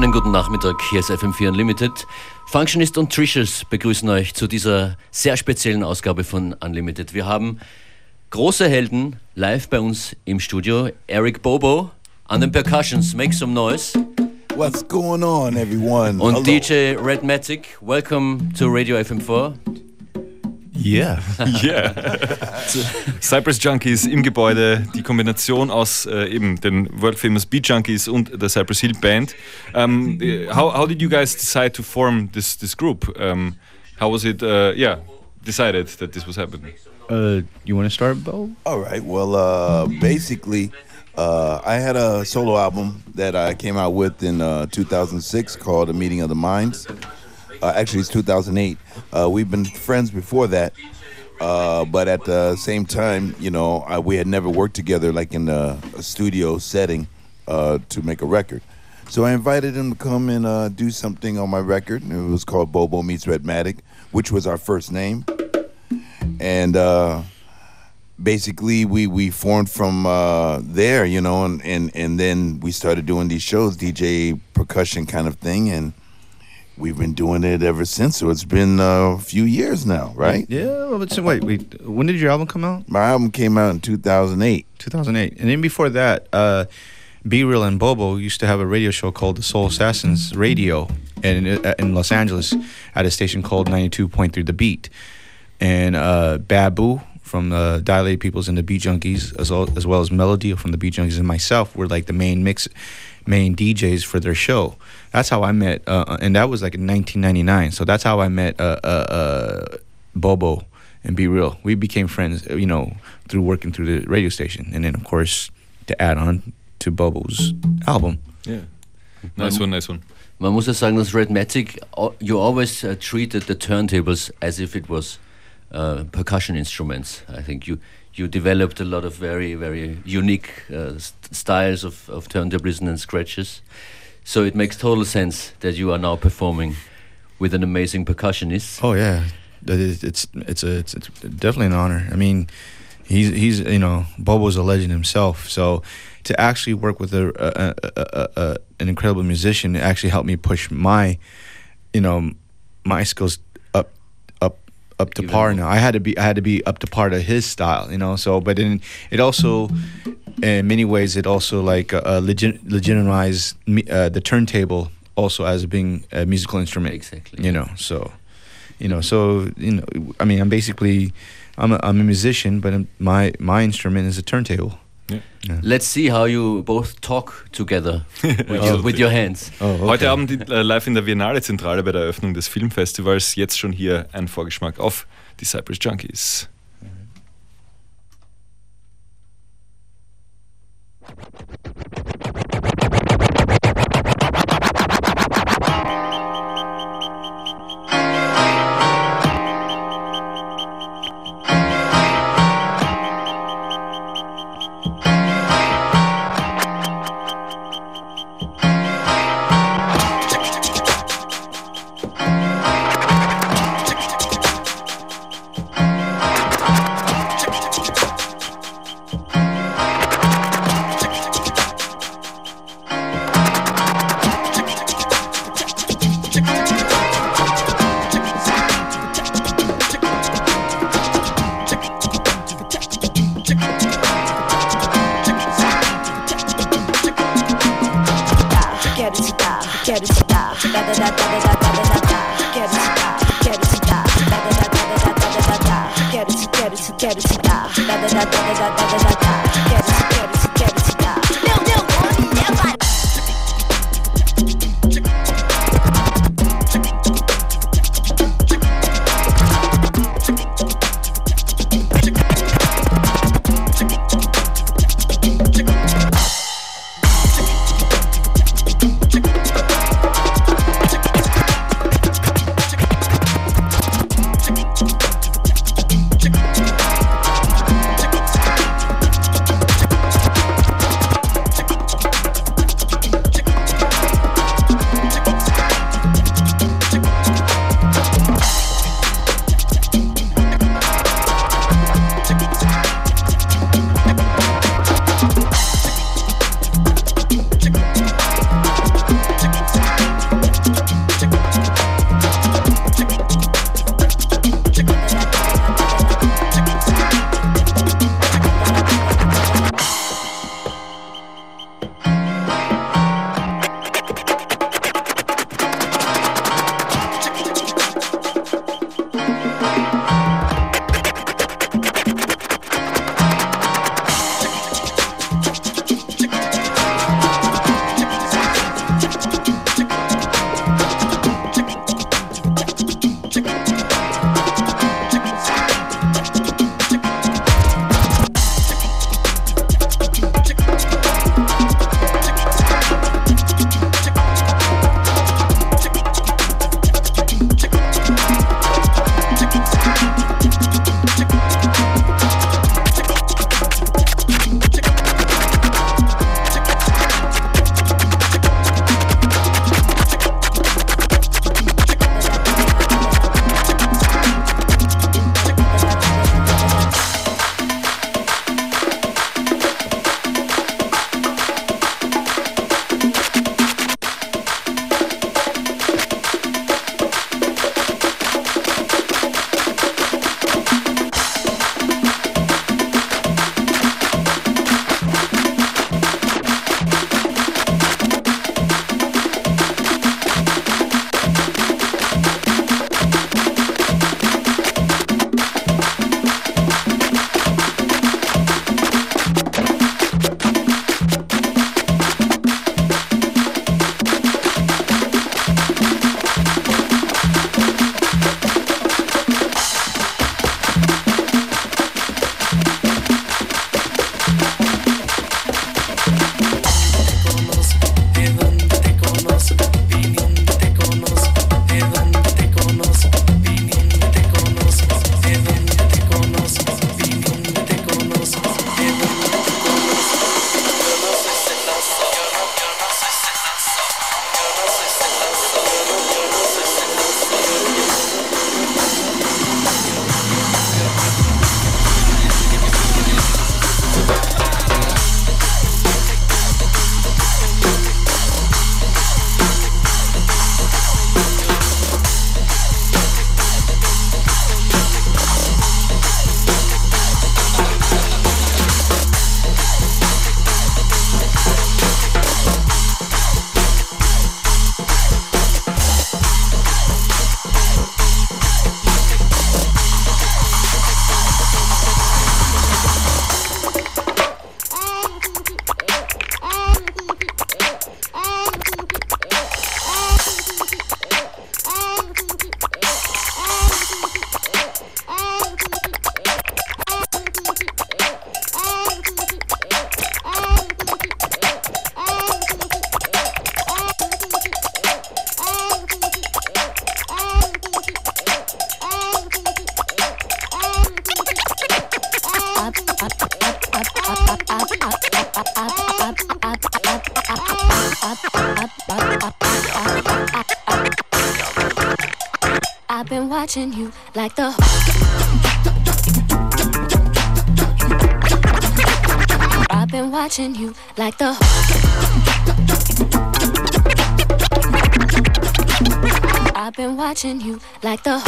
Schönen guten Nachmittag, hier ist FM4 Unlimited. Functionist und Trishers begrüßen euch zu dieser sehr speziellen Ausgabe von Unlimited. Wir haben große Helden live bei uns im Studio. Eric Bobo an den Percussions, make some noise. What's going on, everyone? Und Hello. DJ Redmatic, welcome to Radio FM4. Yeah. yeah. Cypress Junkies im Gebäude, die Kombination aus äh, eben den World Famous Beat Junkies und der Cypress Hill Band. Um, how, how did you guys decide to form this, this group? Um, how was it, uh, yeah, decided that this was happening? Uh, you want to start, Bo? All right. Well, uh, basically, uh, I had a solo album that I came out with in uh, 2006 called A Meeting of the Minds. Uh, actually, it's 2008. Uh, we've been friends before that, uh, but at the same time, you know, I, we had never worked together like in a, a studio setting uh, to make a record. So I invited him to come and uh, do something on my record. It was called Bobo Meets Rhettmatic, which was our first name, and uh, basically we we formed from there, you know, and, and and then we started doing these shows, DJ percussion kind of thing, and we've been doing it ever since. So it's been a few years now, right? Yeah. But so wait, wait. When did your album come out? My album came out in 2008. 2008. And then before that, uh, B Real and Bobo used to have a radio show called The Soul Assassins Radio in, uh, in Los Angeles at a station called 92.3 The Beat. And uh, Babu from the Dilated Peoples and the Beat Junkies, as well, as well as Melody from the Beat Junkies and myself, were like the main mix main DJs for their show. That's how I met, uh, uh and that was like in 1999. So that's how I met uh, uh, uh, Bobo and B-Real. We became friends, uh, you know, through working through the radio station, and then of course to add on to Bobo's album. Yeah, nice one, nice one. Man muss ja sagen, dass Rhettmatic, you always uh, treated the turntables as if it was uh, percussion instruments. I think you you developed a lot of very very unique uh, st styles of, of turntablism and scratches. So it makes total sense that you are now performing with an amazing percussionist. Oh yeah, it's it's it's, a, it's, it's definitely an honor. I mean, he's he's you know Bobo's a legend himself. So to actually work with a, a, a, a an incredible musician actually helped me push my you know my skills up to Even par now. I had to be I had to be up to par to his style, you know. So, but then it also, in many ways, it also like uh, legit, legitimized uh, the turntable also as being a musical instrument. Exactly. You know, so, you know, so you know, I mean, I'm basically, I'm a, I'm a musician, but my my instrument is a turntable. Yeah. Let's see how you both talk together with, your, with your hands. Oh, okay. Heute Abend äh, live in der Viennale Zentrale bei der Eröffnung des Filmfestivals. Jetzt schon hier ein Vorgeschmack auf Disciples Junkies. Mhm. Watching you like the. I've been watching you like the. I've been watching you like the.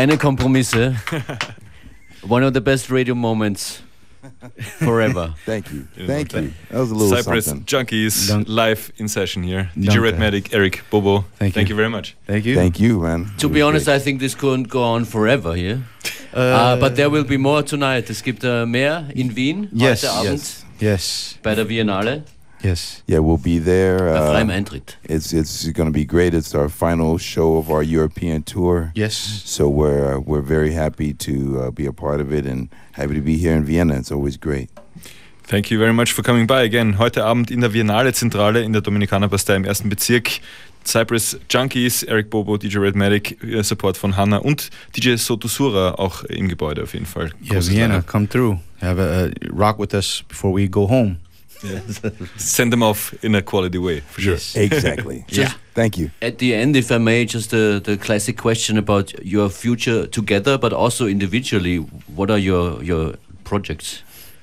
Keine Kompromisse. One of the best radio moments forever. Thank you. Thank thank- you. That was a little Cypress something. Junkies Dank- live in session here. DJ Danke. Rhettmatic, Eric, Bobo. Thank you. you very much. Thank you. Thank you, man. To be honest, great. I think this couldn't go on forever here. Uh, Uh, but there will be more tonight. Es gibt äh, mehr in Wien Yes, heute Abend yes. yes, bei der Viennale. Yes. yeah, we'll be there. Uh, it's it's going to be great. It's our final show of our European tour. Yes. So we're we're very happy to uh, be a part of it and happy to be here in Vienna. It's always great. Thank you very much for coming by again. Heute Abend in der Viennale Zentrale in der Dominikanerpastei im ersten Bezirk. Cypress Junkies, Eric Bobo, DJ Redmatic, äh, Support von Hanna und DJ Sotosura auch im Gebäude auf jeden Fall. Yeah, Vienna, come through. Have a uh, rock with us before we go home. Send them off in a quality way, for sure. Yes. Exactly. Just Thank you. at the end, if I may, just the, the classic question about your future together, but also individually. What are your your projects?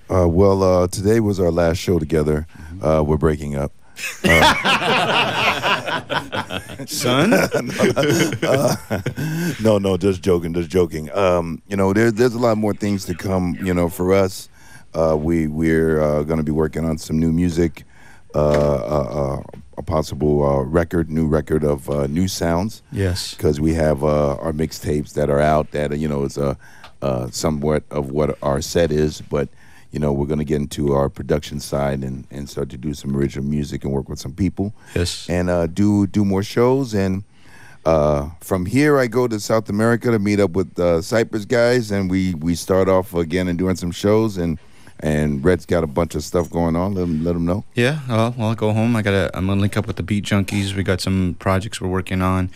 Uh, well, uh, today was our last show together. Uh, we're breaking up. Son? no, no, just joking, just joking. Um, you know, there, there's a lot more things to come. You know, for us, uh, we we're uh, going to be working on some new music, uh, uh, uh, a possible uh, record, new record of uh, new sounds, yes. because we have uh, our mixtapes that are out. That you know is a uh, somewhat of what our set is, but you know we're going to get into our production side and, and start to do some original music and work with some people Yes. and uh, do do more shows. And uh, from here, I go to South America to meet up with uh, Cypress guys, and we we start off again and doing some shows. And and Rhett's got a bunch of stuff going on. Let him let him know. Yeah, well, I'll go home. I gotta. I'm gonna link up with the Beat Junkies. We got some projects we're working on.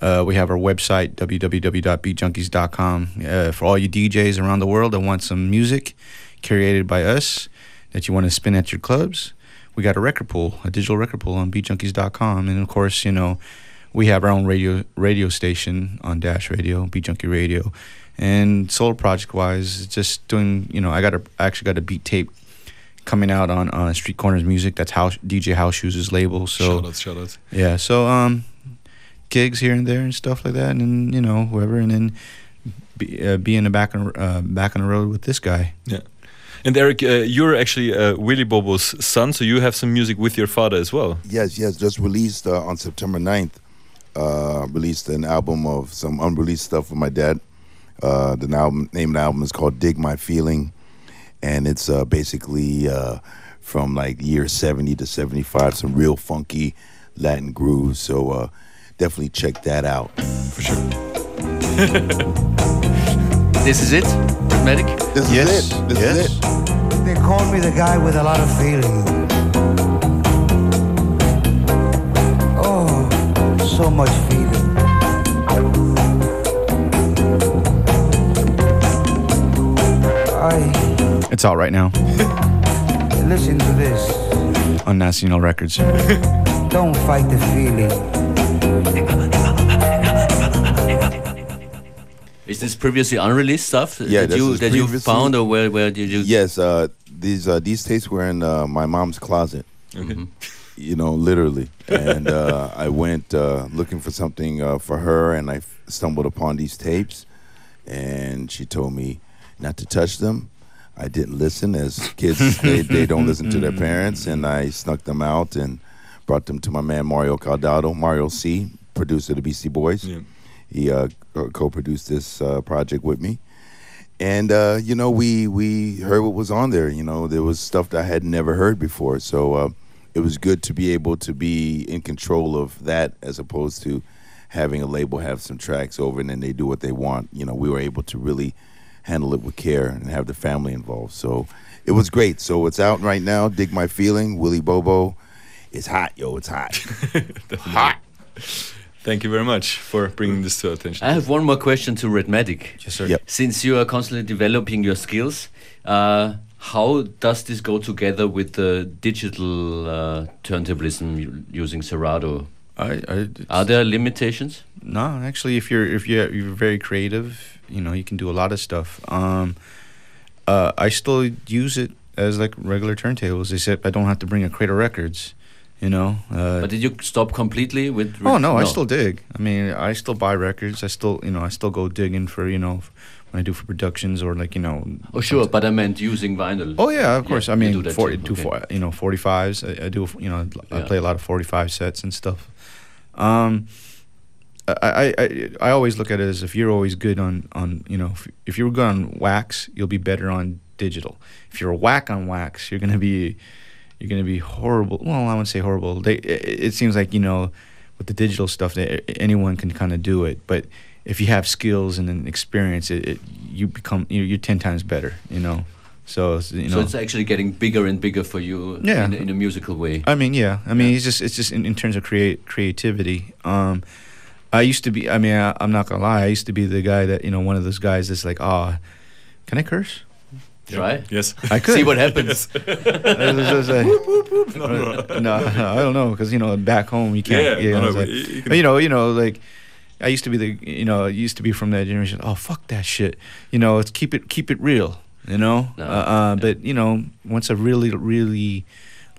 Uh, we have our website www.beatjunkies.com uh, for all you DJs around the world that want some music curated by us that you want to spin at your clubs. We got a record pool, a digital record pool on beatjunkies.com, and of course, you know, we have our own radio radio station on Dash Radio, Beat Junkie Radio, and solo project wise, just doing. You know, I got a I actually got a beat tape coming out on uh, Street Corners Music. That's House DJ House Shoes' label. So Shoutouts, shoutouts. yeah, so um, gigs here and there and stuff like that, and then, you know whoever, and then be, uh, be in the back on uh, back on the road with this guy. Yeah. And Eric, uh, you're actually uh, Willie Bobo's son, so you have some music with your father as well. Yes, yes. Just released uh, on September 9th. Uh, released an album of some unreleased stuff with my dad. Uh, the album name of the album is called "Dig My Feeling," and it's uh, basically uh, from like year 70 to 75, some real funky Latin grooves. So uh, definitely check that out. For sure. This is it, Medic. This Yes, is it. This yes. is it. They call me the guy with a lot of feeling. Oh, so much feeling. It's out right now listen to this. on Nacional Records. Don't fight the feeling. Is this previously unreleased stuff Yeah, that you that you found, or where where did you? Yes, uh, these uh, these tapes were in uh, my mom's closet. You know, literally. And uh, I went uh, looking for something uh, for her, and I f- stumbled upon these tapes. And she told me not to touch them. I didn't listen, as kids they, they don't listen to their parents, and I snuck them out and brought them to my man Mario Caldato, Mario C, producer of the Beastie Boys. Yeah. He uh, co-produced this uh, project with me and uh, you know we we heard what was on there you know there was stuff that i had never heard before so uh, it was good to be able to be in control of that as opposed to having a label have some tracks over and then they do what they want you know we were able to really handle it with care and have the family involved so it was great so it's out right now dig my feeling willie bobo it's hot yo it's hot hot Thank you very much for bringing this to our attention. I have one more question to Rhettmatic. Yes, sir. Yep. Since you are constantly developing your skills, uh, how does this go together with the digital uh, turntablism using Serato? I, I, Are there limitations? No, actually, if you're if you're, you're very creative, you know, you can do a lot of stuff. Um, uh, I still use it as like regular turntables, except I don't have to bring a crate of records, You know. Uh, But did you stop completely with? Oh no, I still dig. I mean, I still buy records. I still, you know, I still go digging for, you know, when I do for productions or like, you know. Oh sure, but I meant using vinyl. Oh yeah, of course. Yeah, I mean, do that for, too, do okay. for, you know, forty fives. I, I do, you know, I Yeah. play a lot of forty five sets and stuff. Um, I, I, I, always look at it as if you're always good on, on you know, if, if you're good on wax, you'll be better on digital. If you're a whack on wax, you're gonna be, you're gonna be horrible. Well, I wouldn't say horrible. They, it, it seems like you know, with the digital stuff, that anyone can kind of do it, but if you have skills and an experience, it, it you become you're, you're ten times better. You know, so you know. so it's actually getting bigger and bigger for you Yeah. in, in a musical way. I mean, yeah. I mean, it's just it's just in, in terms of create creativity. Um, I used to be. I mean, I, I'm not gonna lie. I used to be the guy that you know, one of those guys that's like, ah, can I curse? Try. Yes. I could. See what happens. I was just like- no, no, I don't know because you know back home you can't. Yeah, you, no, know, no, like- you- you can- you know, you know, like I used to be the, you know, I used to be from that generation. Oh fuck that shit. You know, it's keep it keep it real. You know, No, uh, uh, but you know, once I really really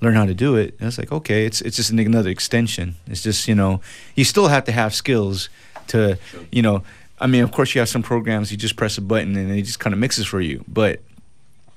learn how to do it, it's like okay, it's it's just another extension. It's just you know, you still have to have skills to, you know. I mean, of course, you have some programs you just press a button and it just kind of mixes for you, but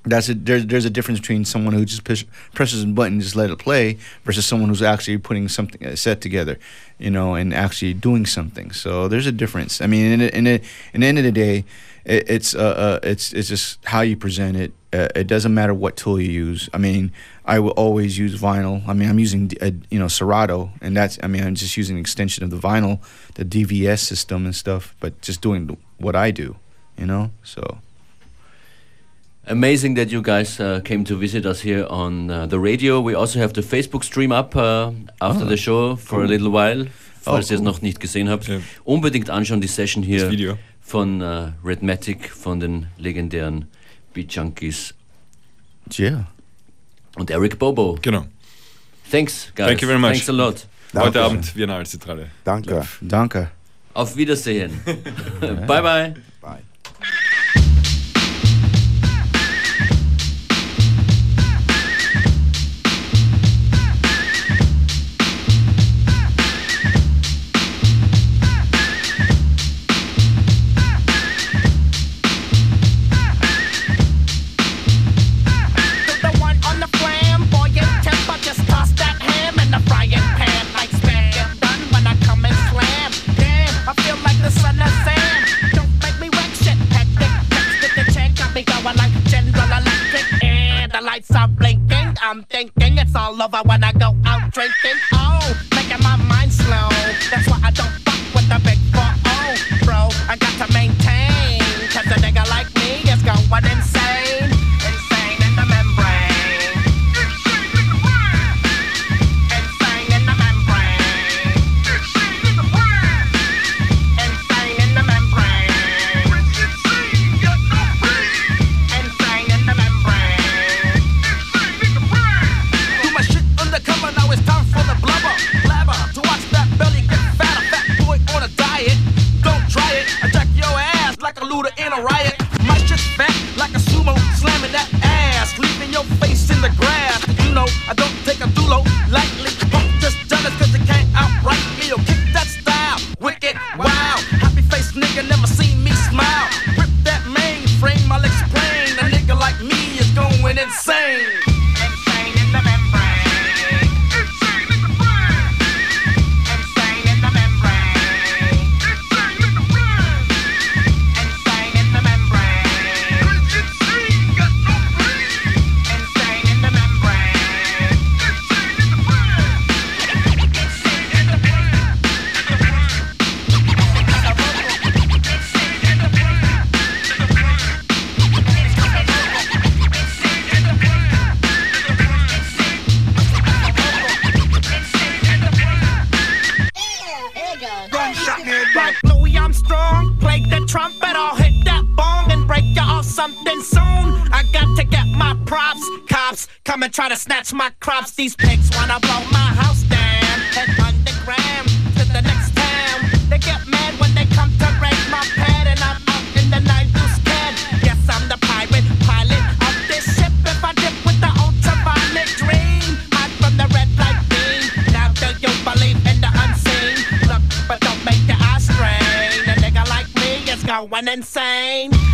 that's a there's there's a difference between someone who just push, presses a button and just let it play versus someone who's actually putting something a set together, you know, and actually doing something. So there's a difference. I mean, in in the, in the end of the day, it, it's uh, uh it's it's just how you present it. Uh, it doesn't matter what tool you use. I mean, I will always use vinyl. I mean, I'm using uh you know Serato, and that's I mean I'm just using an extension of the vinyl, the DVS system and stuff, but just doing what I do, you know. So. Amazing that you guys uh, came to visit us here on uh, the radio. We also have the Facebook stream up uh, after Ah, the show for a little while. Falls ihr es cool. noch nicht gesehen habt, Ja. unbedingt anschauen die Session Das hier Video. von äh, Rhettmatic, von den legendären Beat Junkies Yeah. Und Eric Bobo. Genau. Thanks, guys. Thank you very much. Thanks a lot. Danke. Heute Abend Wiener Altzentrale. Danke. Danke. Auf Wiedersehen. bye bye. Bye. All over when I go out drinking. Going insane.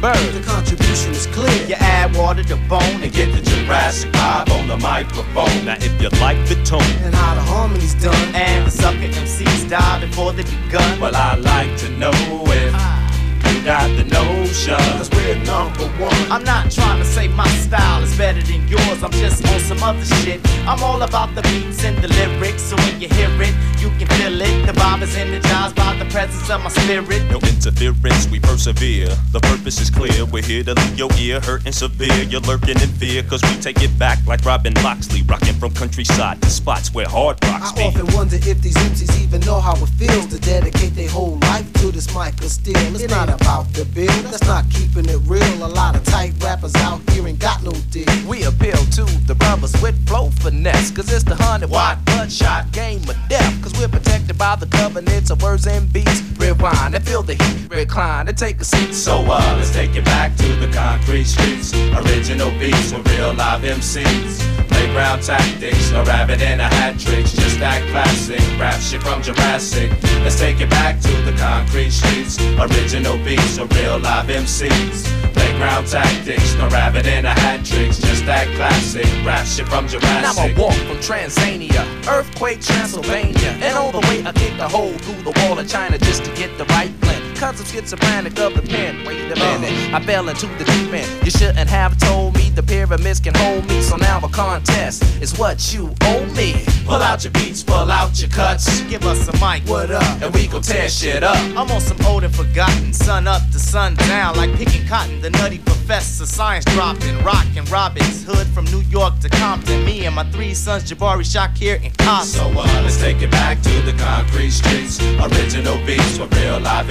The Hindenburg. The contribution is clear. You add water to bone And get the Jurassic vibe on the microphone. Now if you like the tone, And how the harmony's done. and the sucker MCs die before they begun. well I like to know if ah. you got the notion. Cause we're number one. I'm not trying to say my style is better than yours. I'm just on some other shit. I'm all about the beats and the lyrics. So when you hear it, you can feel it. The vibe is energized by the presence of my spirit. No interference, we persevere. The purpose is clear. We're here to leave your ear hurting severe. You're lurking in fear, cause we take it back like Robin Loxley, rocking from countryside to spots where hard rocks I be. often wonder if these MCs even know how it feels to dedicate their whole life to this mic of steel. It's not about the bill, that's not keeping it real. A lot of tight rappers out here ain't got no deal. We appeal to the brothers with flow finesse. Cause it's the hundred watt bloodshot game of death. Cause we're protected by the covenants of words and beats. Rewind and feel the heat, recline and take a seat. So uh, let's take it back to the concrete streets. Original beats with real live MCs. Playground tactics, no rabbit in a hat tricks. Just that classic rap shit from Jurassic. Let's take it back to the concrete streets. Original beats with real live MCs. Playground tactics, no rabbit in a hat tricks. Just that classic rap shit from And I'ma walk from Tanzania, earthquake Transylvania, and all the way I kicked a hole through the wall of China just to get the right blend. Cause I'm schizophrenic of the pen. Wait a minute, I fell into the deep end. You shouldn't have told me the pyramids can hold me. So now a contest is what you owe me. Pull out your beats, pull out your cuts. Give us a mic, What up? And we gon' tear shit up. I'm on some old and forgotten, sun up to sun down, like picking cotton. The nutty professor, science dropping, rockin' Robin's Hood from New York to Compton. Me and my three sons, Jabari, Shakir, and Costa. So uh, let's take it back to the concrete streets. Original beats with real live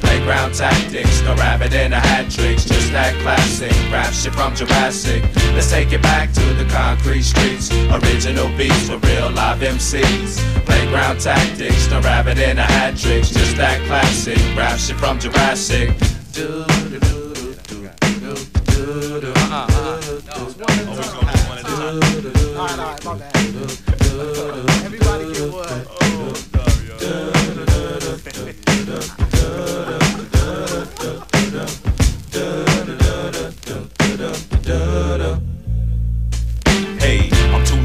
Playground tactics, no rabbit in a hat tricks. Just that classic rap shit from Jurassic. Let's take it back to the concrete streets. Original beats with real live MCs. Playground tactics, no rabbit in a hat tricks. Just that classic rap shit from Jurassic. Do, do, do, do, do, do, do, do. Uh-huh. Oh, uh-huh. Alright, alright, my bad.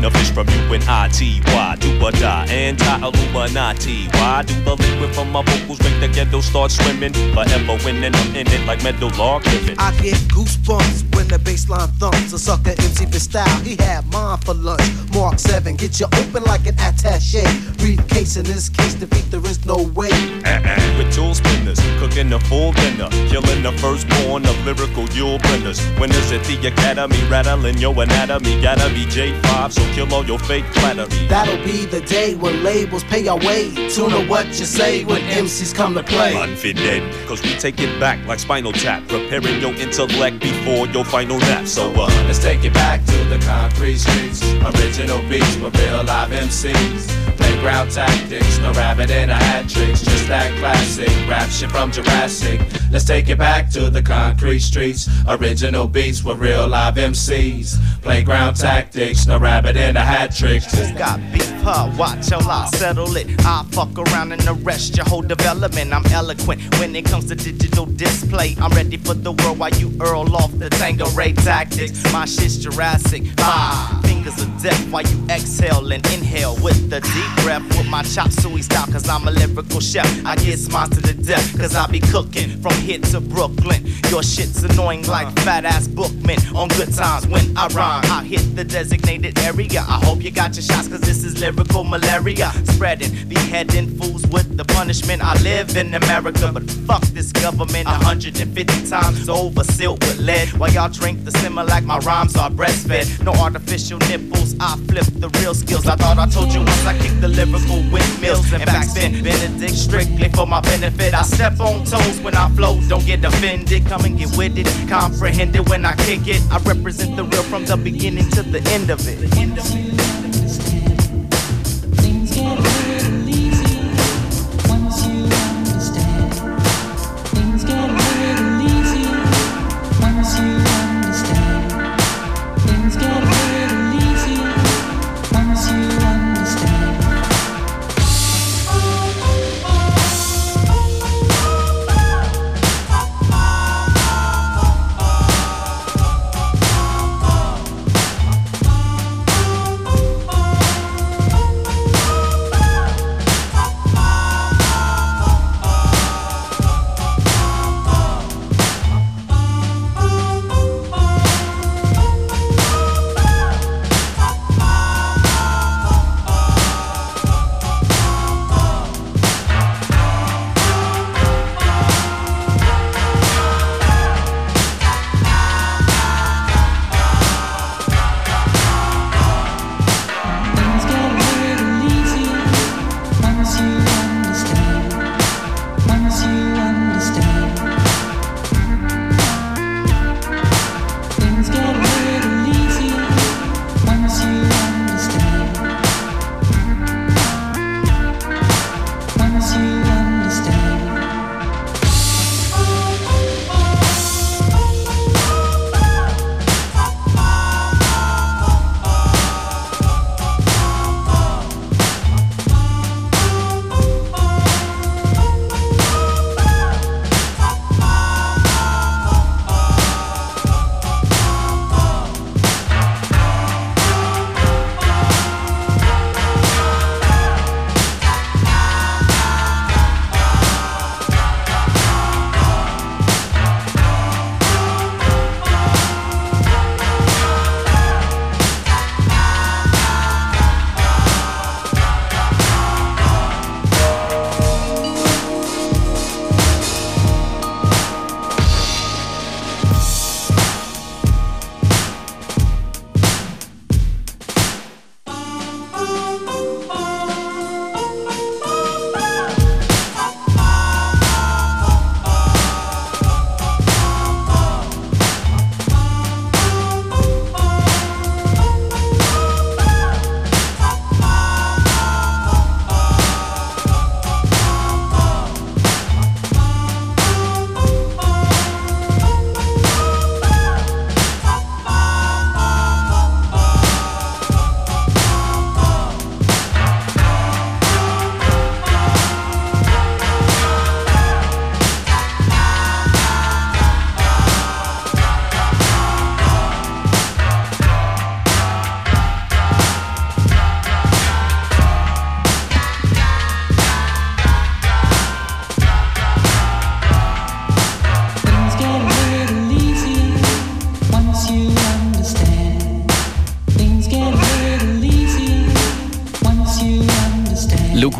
a fish from you fish from UNITY. Do or die. Anti-Illuminati. Why do the liquid from my vocals make the ghetto start swimming? Forever winning, I'm in it like metal log living. I get goosebumps when the baseline thumps. A sucker MC for style, he had mine for lunch. Mark 7, get you open like an attache. Briefcase in this case, defeat there is no way. Uh-uh. With tool spinners, cooking the full dinner, killing the firstborn of lyrical Yule blenders. Winners at the academy, rattling your anatomy. Gotta be J5, so kill all your fake flattery. That'll be the day when labels pay our way. Tune to what you say when MCs come to play. Confident, cause we take it back like spinal tap, preparing your intellect before your final nap. So, uh, Let's take it back to the concrete streets. Original beats with real live MCs. Playground tactics, no rabbit in a hat tricks. Just that classic rap shit from Jurassic. Let's take it back to the concrete streets. Original beats with real live MCs. Playground tactics, no rabbit in a hat tricks. Who got beef, huh? Watch till I settle it. I fuck around and arrest your whole development. I'm eloquent when it comes to digital display. I'm ready for the world while you earl off the Tango Ray tactics. My shit's Jurassic. Ah, fingers of death while you exhale and inhale with the deep breath with my chop suey style. Cause I'm a lyrical chef. I get smiles to the death. Cause I be cooking from here to Brooklyn. Your shit's annoying like fat ass bookmen on good times when I rhyme. I hit the designated area. I hope you got your shots cause this is lyrical malaria. Spreading, beheading fools with the punishment. I live in America, but fuck this government 150 times over, sealed with lead. While y'all drink the simmer like my rhymes are breastfed. No artificial nipples, I flip the real skills. I thought I told you once I kick the lyrical windmills and backspin. Benedict strictly for my benefit. I step on toes when I flow, don't get offended. Come and get with it, comprehend it when I kick it. I represent the real from the beginning to the end of it.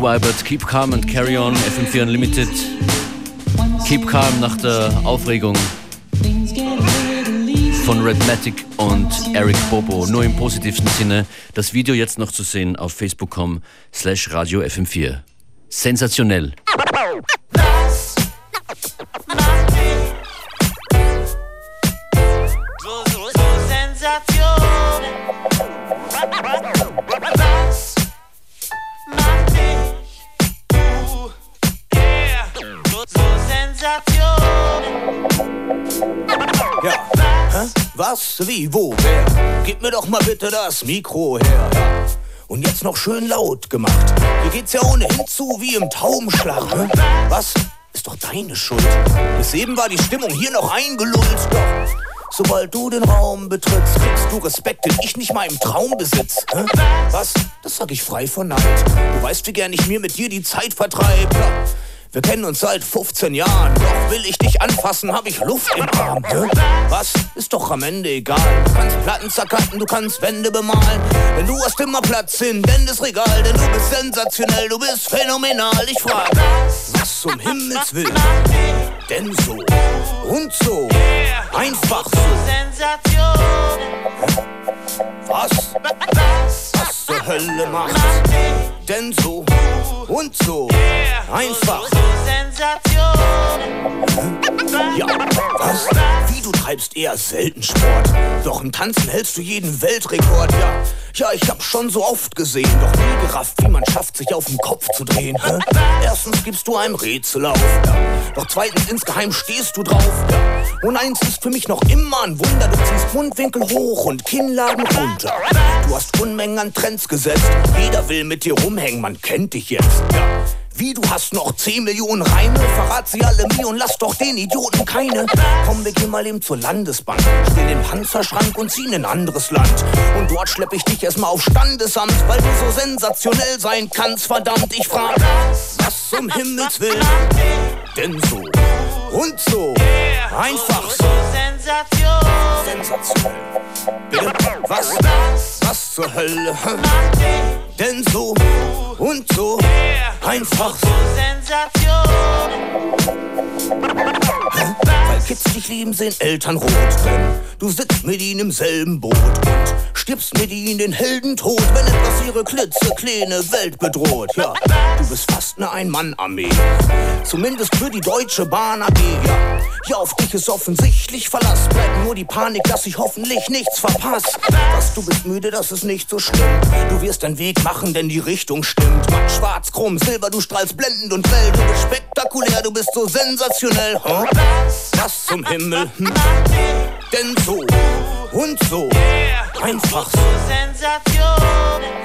Luke Wybert, Keep Calm and Carry On, FM4 Unlimited. Keep Calm nach der Aufregung von Redmatic und Eric Bobo. Nur im positivsten Sinne. Das Video jetzt noch zu sehen auf facebook.com slash radio FM4. Sensationell. So, Ja. Hä? Was, wie, wo, wer? Gib mir doch mal bitte das Mikro her. Und jetzt noch schön laut gemacht. Hier geht's ja ohnehin zu wie im Taubenschlag. Hä? Was? Ist doch deine Schuld. Bis eben war die Stimmung hier noch eingelullt. Doch sobald du den Raum betrittst, kriegst du Respekt, den ich nicht mal im Traum besitz. Hä? Was? Das sag ich frei von Neid. Du weißt, wie gern ich mir mit dir die Zeit vertreib. Ja. Wir kennen uns seit 15 Jahren, doch will ich dich anfassen, hab ich Luft im Arm. Was? Ist doch am Ende egal. Du kannst Platten zerkatten, du kannst Wände bemalen. Denn du hast immer Platz in Dendes Regal, denn du bist sensationell, du bist phänomenal. Ich frag, was um Himmels Willen? Denn so und so, einfach so. Sensation. Was? Was zur Hölle macht? Denn so und so, einfach. Ja, was? Wie du treibst eher selten Sport. Doch im Tanzen hältst du jeden Weltrekord, ja. Ja, ich hab schon so oft gesehen, doch nie gerafft, wie man schafft, sich auf den Kopf zu drehen. Hä? Erstens gibst du einem Rätsel auf, ja. Doch zweitens insgeheim stehst du drauf, ja. Und eins ist für mich noch immer ein Wunder, du ziehst Mundwinkel hoch und Kinnladen runter. Du hast Unmengen an Trends gesetzt, jeder will mit dir rumhängen, man kennt dich jetzt, ja. Wie, du hast noch 10 Millionen Reime? Verrat sie alle mir und lass doch den Idioten keine. Komm, wir gehen mal eben zur Landesbank. Stell den Panzerschrank und zieh in ein anderes Land. Und dort schlepp ich dich erstmal auf Standesamt, weil du so sensationell sein kannst. Verdammt, ich frag, was um Himmels Willen? Denn so und so, einfach so. Sensation. Sensationell. Bitte? Was? Was zur Hölle? Denn so und so, einfach so. Sensation. Weil Kids dich lieben, sehen Eltern rot. Denn du sitzt mit ihnen im selben Boot und stirbst mit ihnen den Heldentod, wenn etwas ihre klitzekleine Welt bedroht. Ja, du bist fast eine Ein-Mann-Armee. Zumindest für die Deutsche Bahn AG. Ja, ja, auf dich ist offensichtlich Verlass. Bleibt nur die Panik, dass ich hoffentlich nichts verpasse. Was, du bist müde, das ist nicht so schlimm. Du wirst deinen Weg machen, denn die Richtung stimmt. Matt, schwarz, krumm, silber, du strahlst blendend und grell. Du bist spektakulär, du bist so sensationell. Huh? Was zum Himmel? Hm? Denn so und so, einfach so.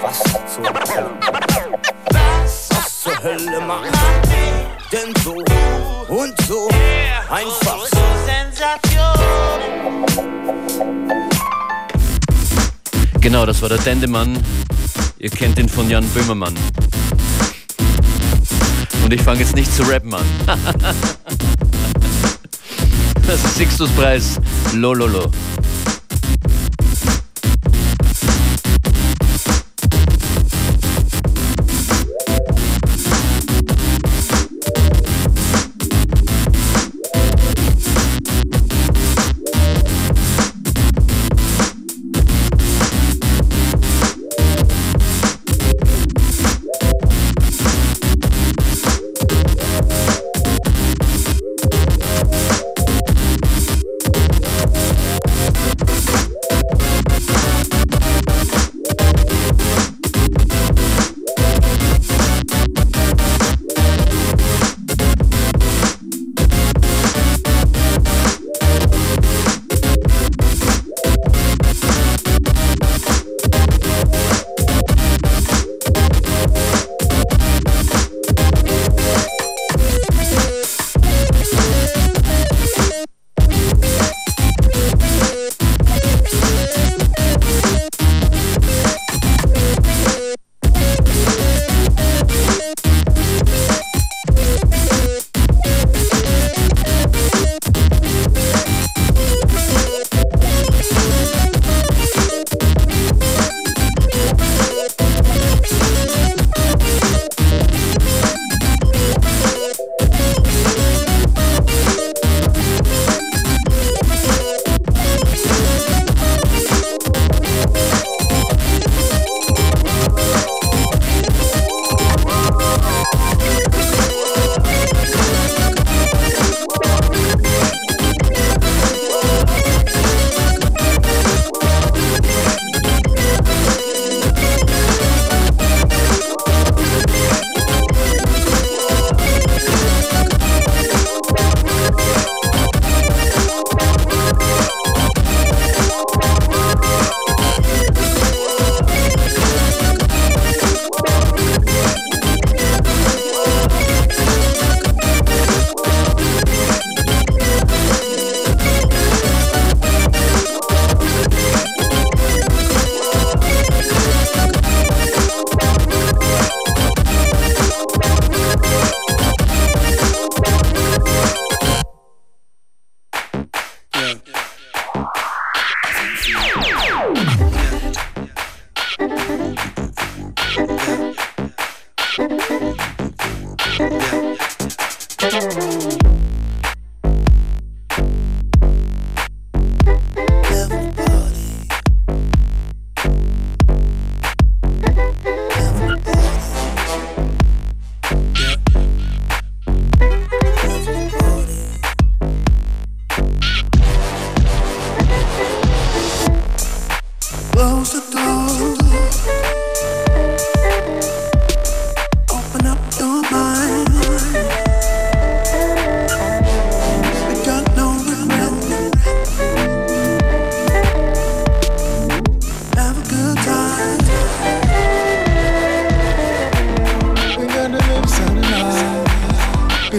Was zur Hölle? Was zur Hölle macht? Denn so und so, einfach so. Sensation. Genau, das war der Dendemann. Ihr kennt ihn von Jan Böhmermann. Und ich fange jetzt nicht zu rappen an. Das ist Sixtus Preis. Lololo. Close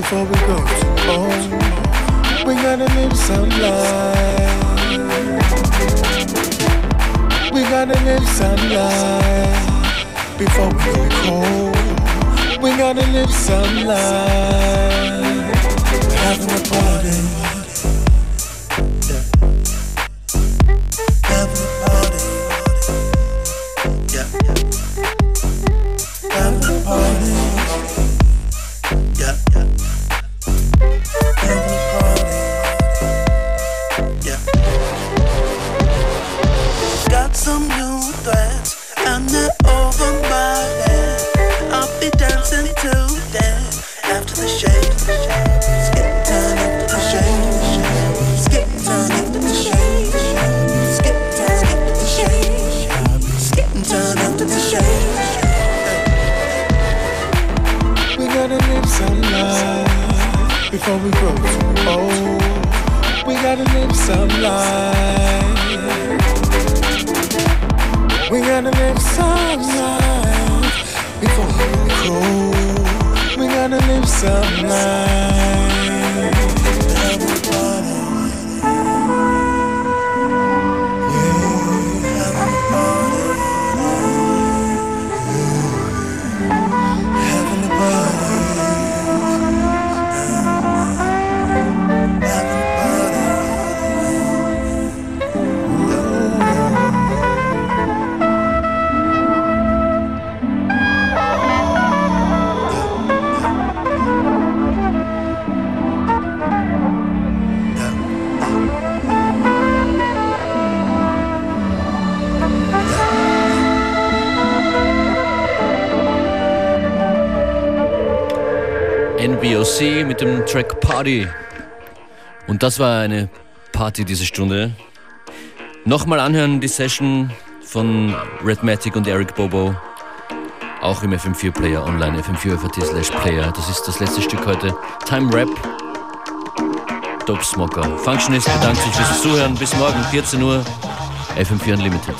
before we go too old. We gotta live some life. We gotta live some life before we go cold. We gotta live some life. Having a party. NBOC mit dem Track Party. Und das war eine Party diese Stunde. Nochmal anhören die Session von Redmatic und Eric Bobo. Auch im FM4-Player online, fm4.at slash player. Das ist das letzte Stück heute. Time Rap. Dope Smoker. Functionist bedankt sich fürs Zuhören. Bis morgen, 14 Uhr. FM4 Unlimited.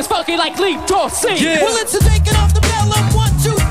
Is funky like Lee Dorsey. Well, it's a taking off the bell. I'm one, two,